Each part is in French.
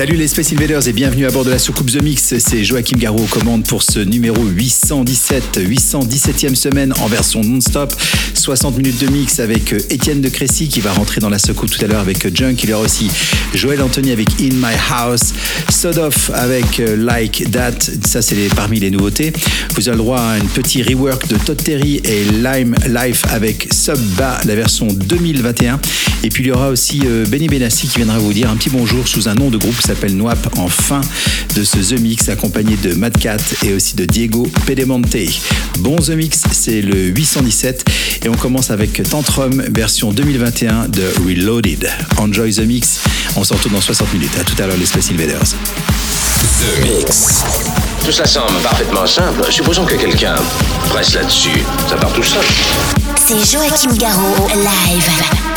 Salut les Space Invaders et bienvenue à bord de la soucoupe The Mix. C'est Joachim Garraud aux commandes pour ce numéro 817, 817e semaine en version non-stop. 60 minutes de mix avec euh, Étienne de Crécy qui va rentrer dans la soucoupe tout à l'heure avec euh, Junk. Il y aura aussi Joël Anthony avec In My House, Sodoff avec euh, Like That. Ça, c'est parmi les nouveautés. Vous avez le droit à un petit rework de Todd Terry et Lime Life avec Sub Ba, la version 2021. Et puis il y aura aussi Benny Benassi qui viendra vous dire un petit bonjour sous un nom de groupe s'appelle Noap en fin de ce The Mix accompagné de Mad Cat et aussi de Diego Pedemonte. Bon The Mix, c'est le 817 et on commence avec Tantrum version 2021 de Reloaded. Enjoy The Mix, on se retrouve dans 60 minutes. À tout à l'heure les Space Invaders. The Mix. Tout ça semble parfaitement simple. Supposons que quelqu'un presse là-dessus. Ça part tout seul. C'est Joachim Garraud, live.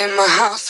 In my house.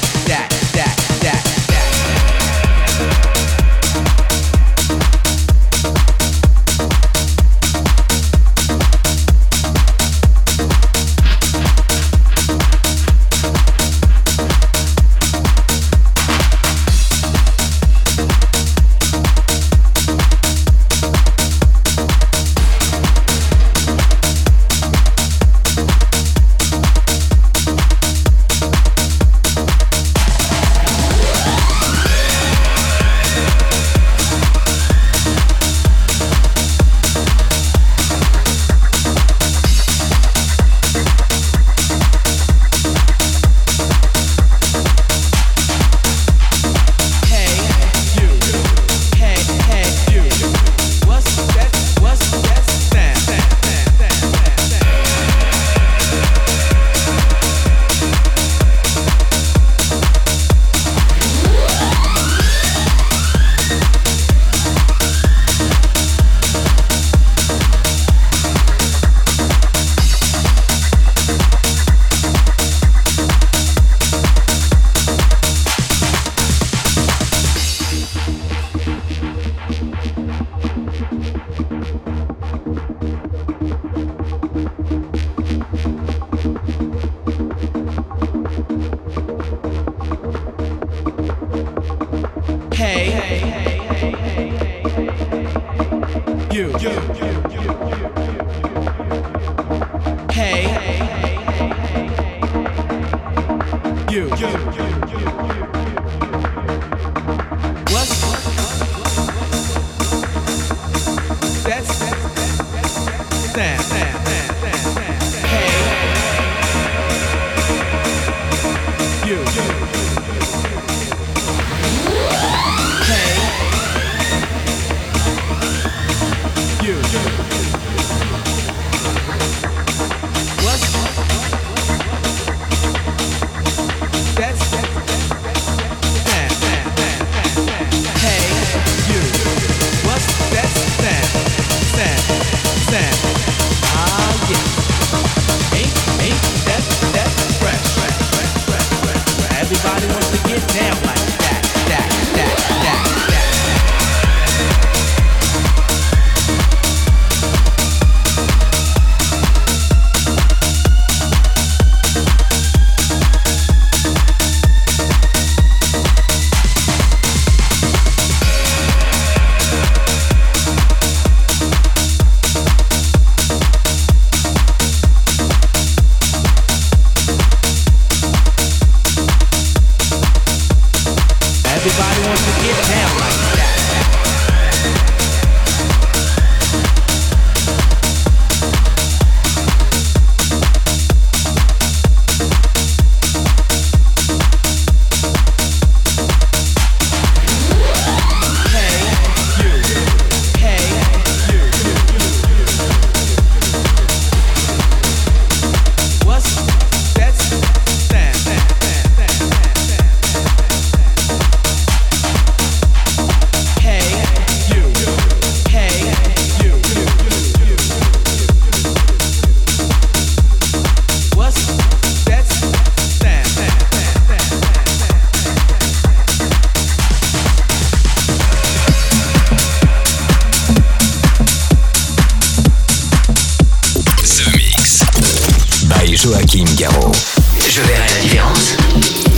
Je verrai la différence.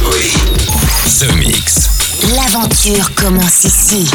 Oui. The Mix. L'aventure commence ici.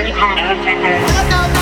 Everything.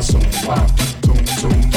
tum tum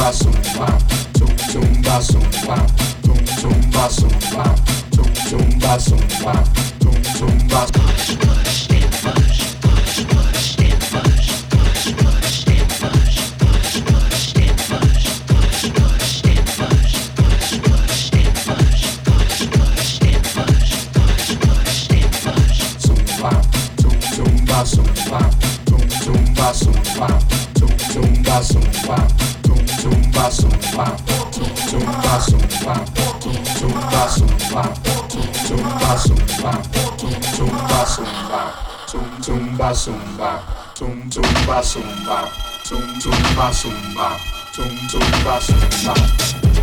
zumba, zumba, zumba, zumba, zumba, zum, zumba, zumba, zum, zumba, zumba, zum, zumba, zumba, zum, zumba, zumba.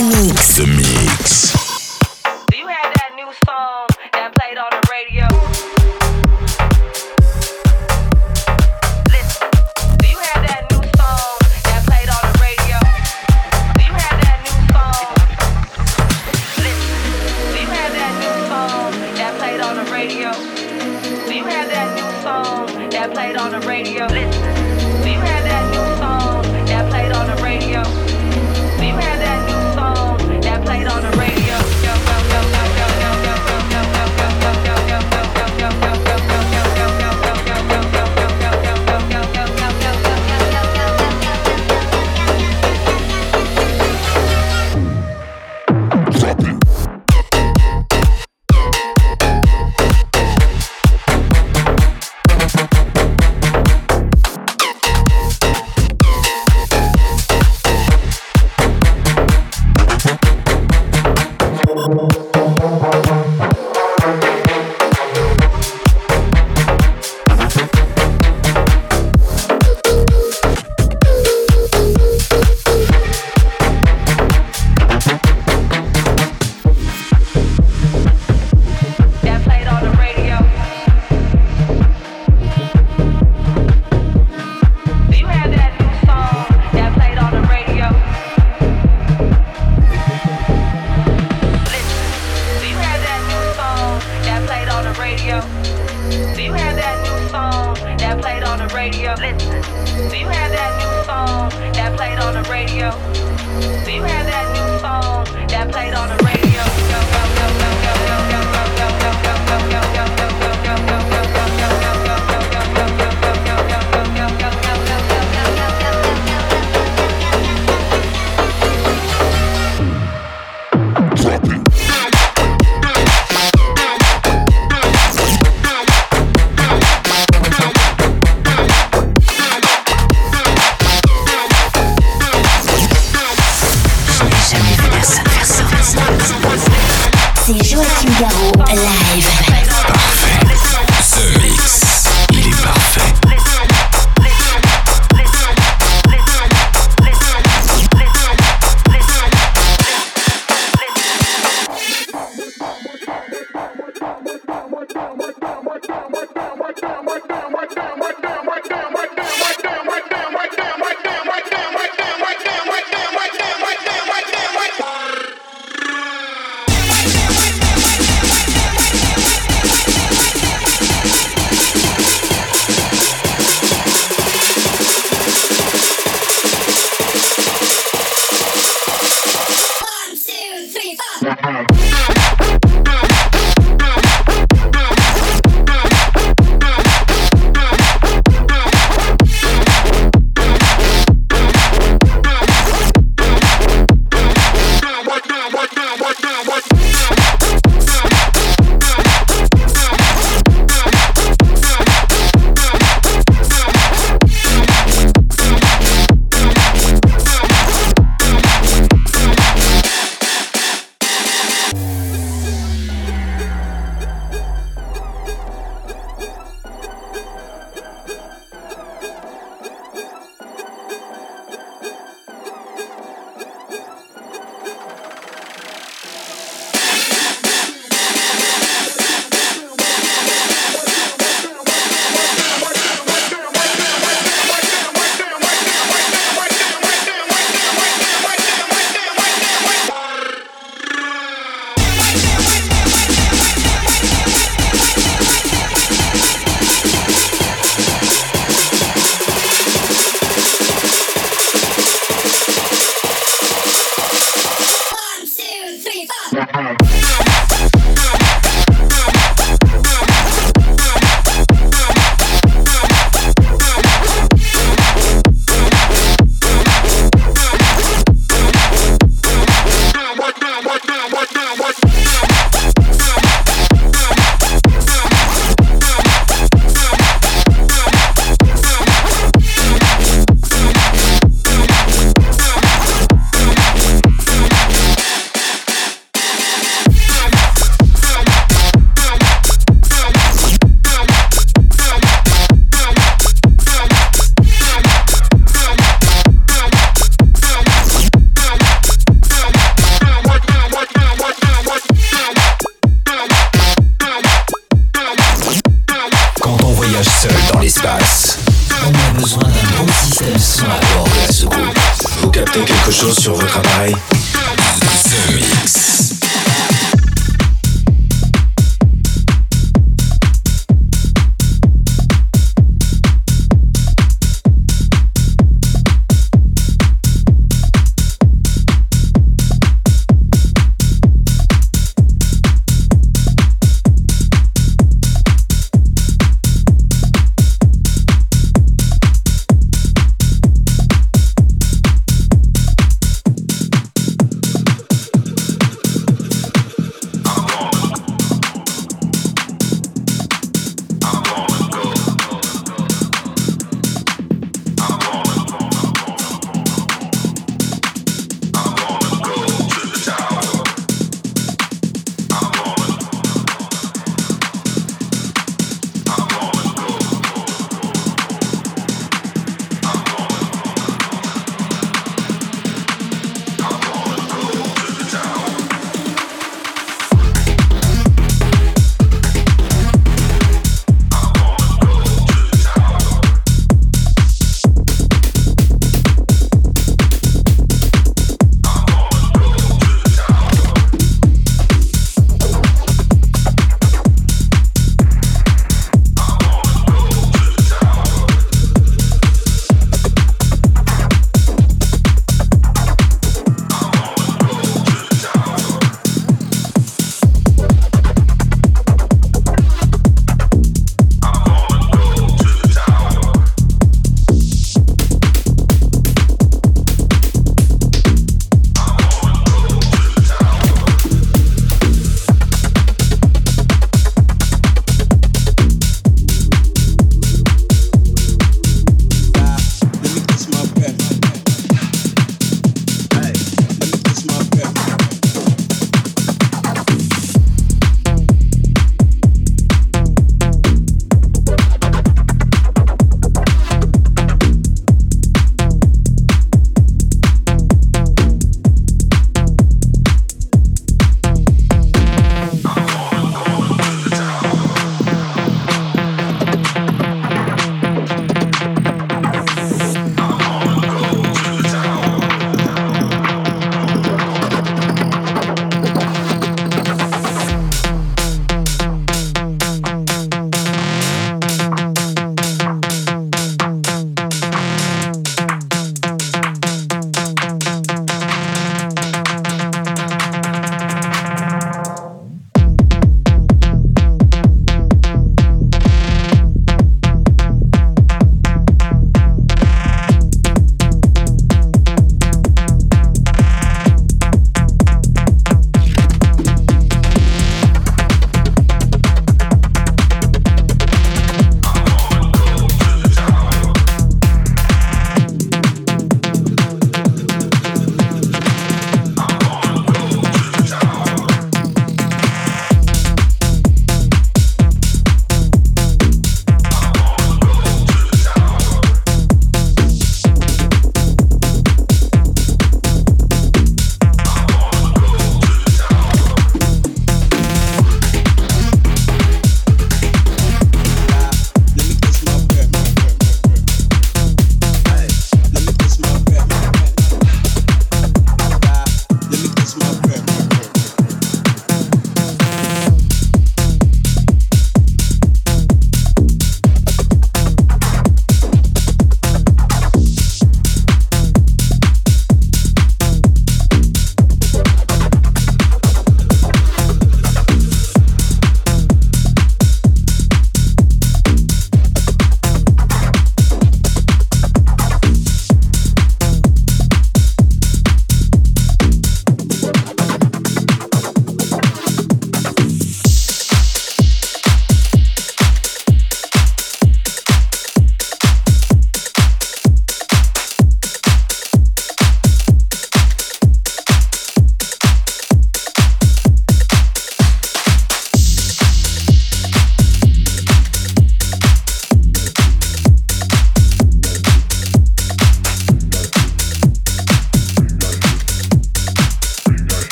The Mix. The Mix.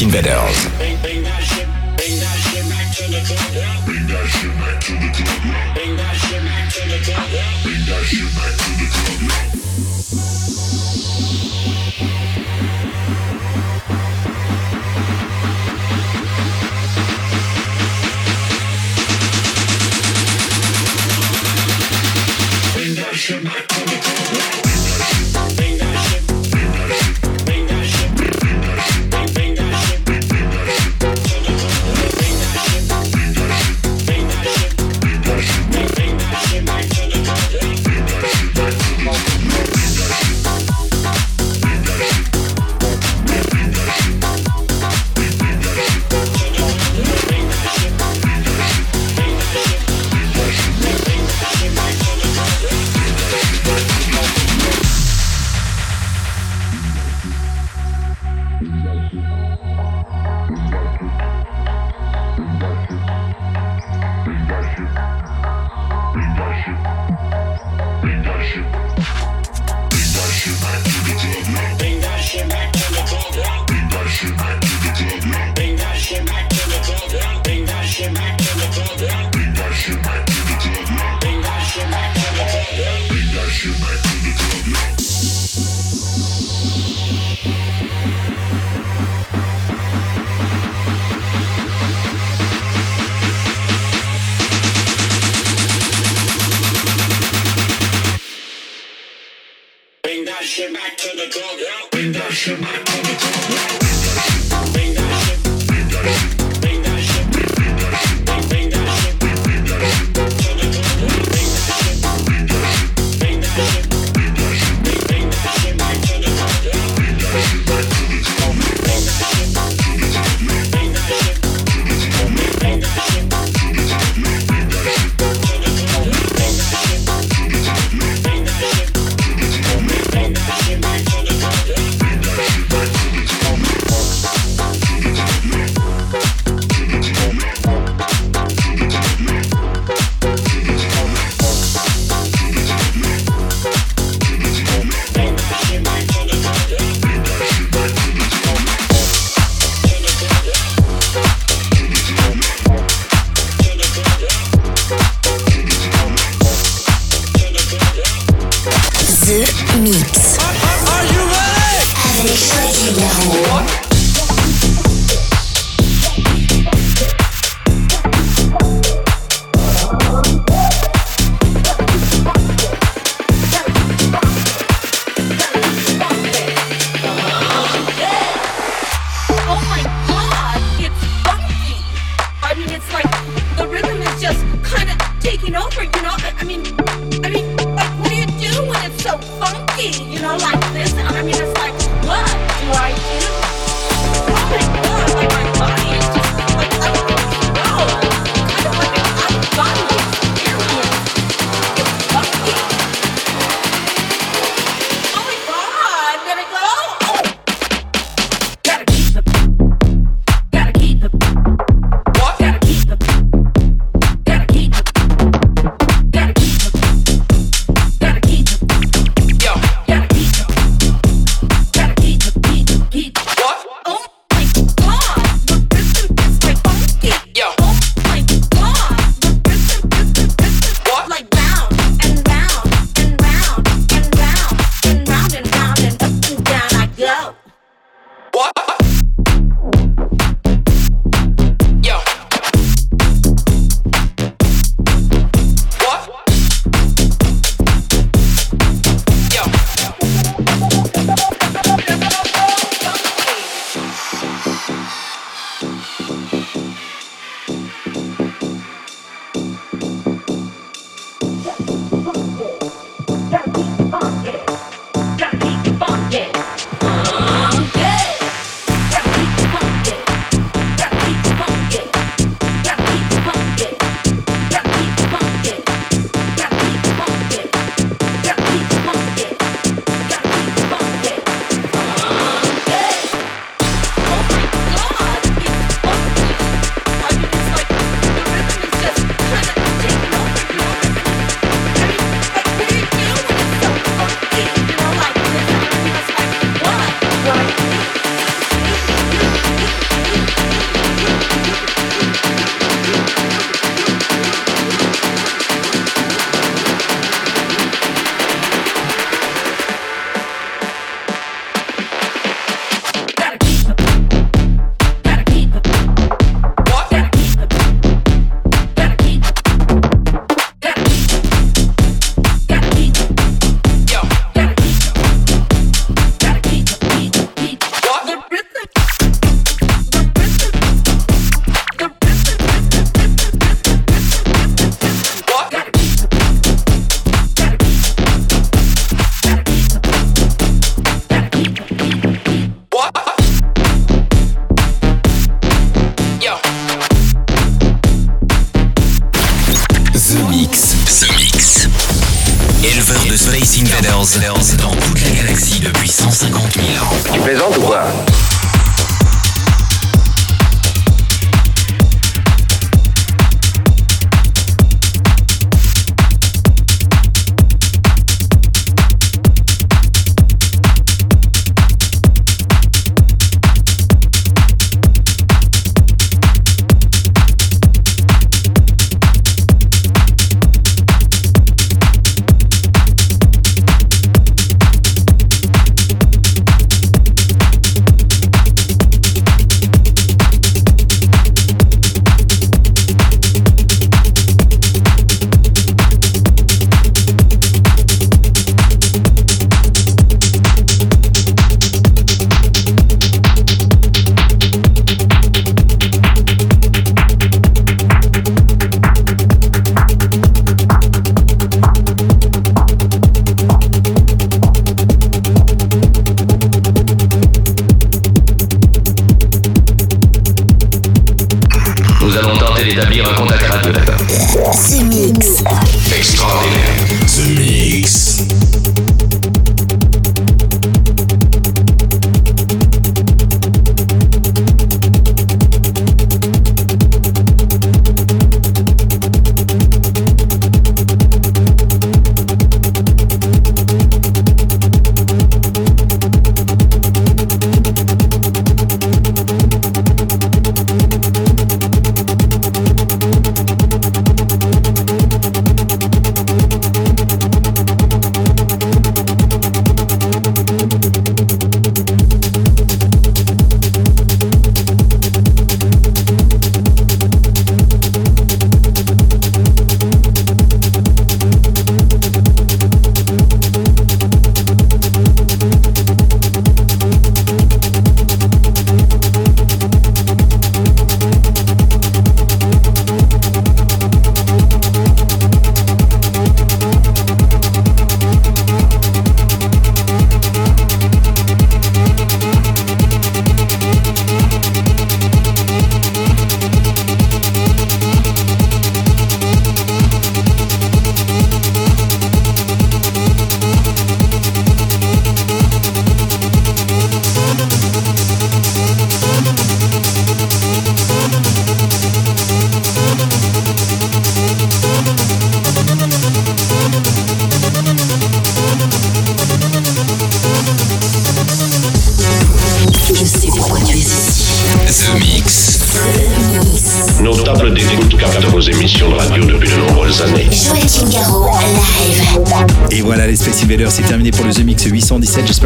Des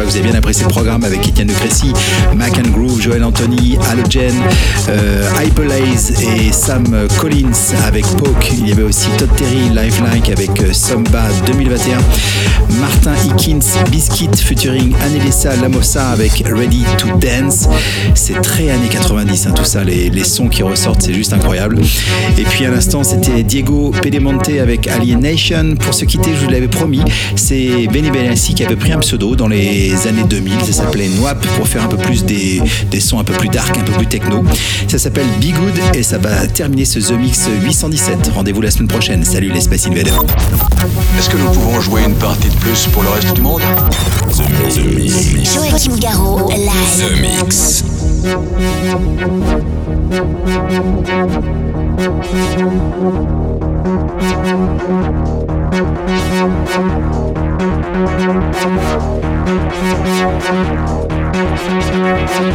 vous avez bien apprécié le programme avec Etienne de Crécy, Mac Groove, Joel Anthony, Halogen, euh, Hyperlaze et Sam Collins avec Poke. Il y avait aussi Todd Terry, Lifelike avec euh, Samba 2021, Martin Hickins, Biscuit featuring Annelissa Lamossa avec Ready to Dance. C'est très années 90, hein, tout ça, les, les sons qui ressortent, c'est juste incroyable. Et puis à l'instant, c'était Diego Pedemonte avec Alienation. Pour se quitter, je vous l'avais promis, c'est Benny Benassi qui avait pris un pseudo dans les années 2000. Ça s'appelait Nwap pour faire un peu plus des, des sons un peu plus dark, un peu plus techno. Ça s'appelle Be Good et ça va terminer ce The Mix 817. Rendez-vous la semaine prochaine. Salut les Space Invaders. Est-ce que nous pouvons jouer une partie de plus pour le reste du monde? The Mix. Joachim Garraud, live. The Mix. Thank We'll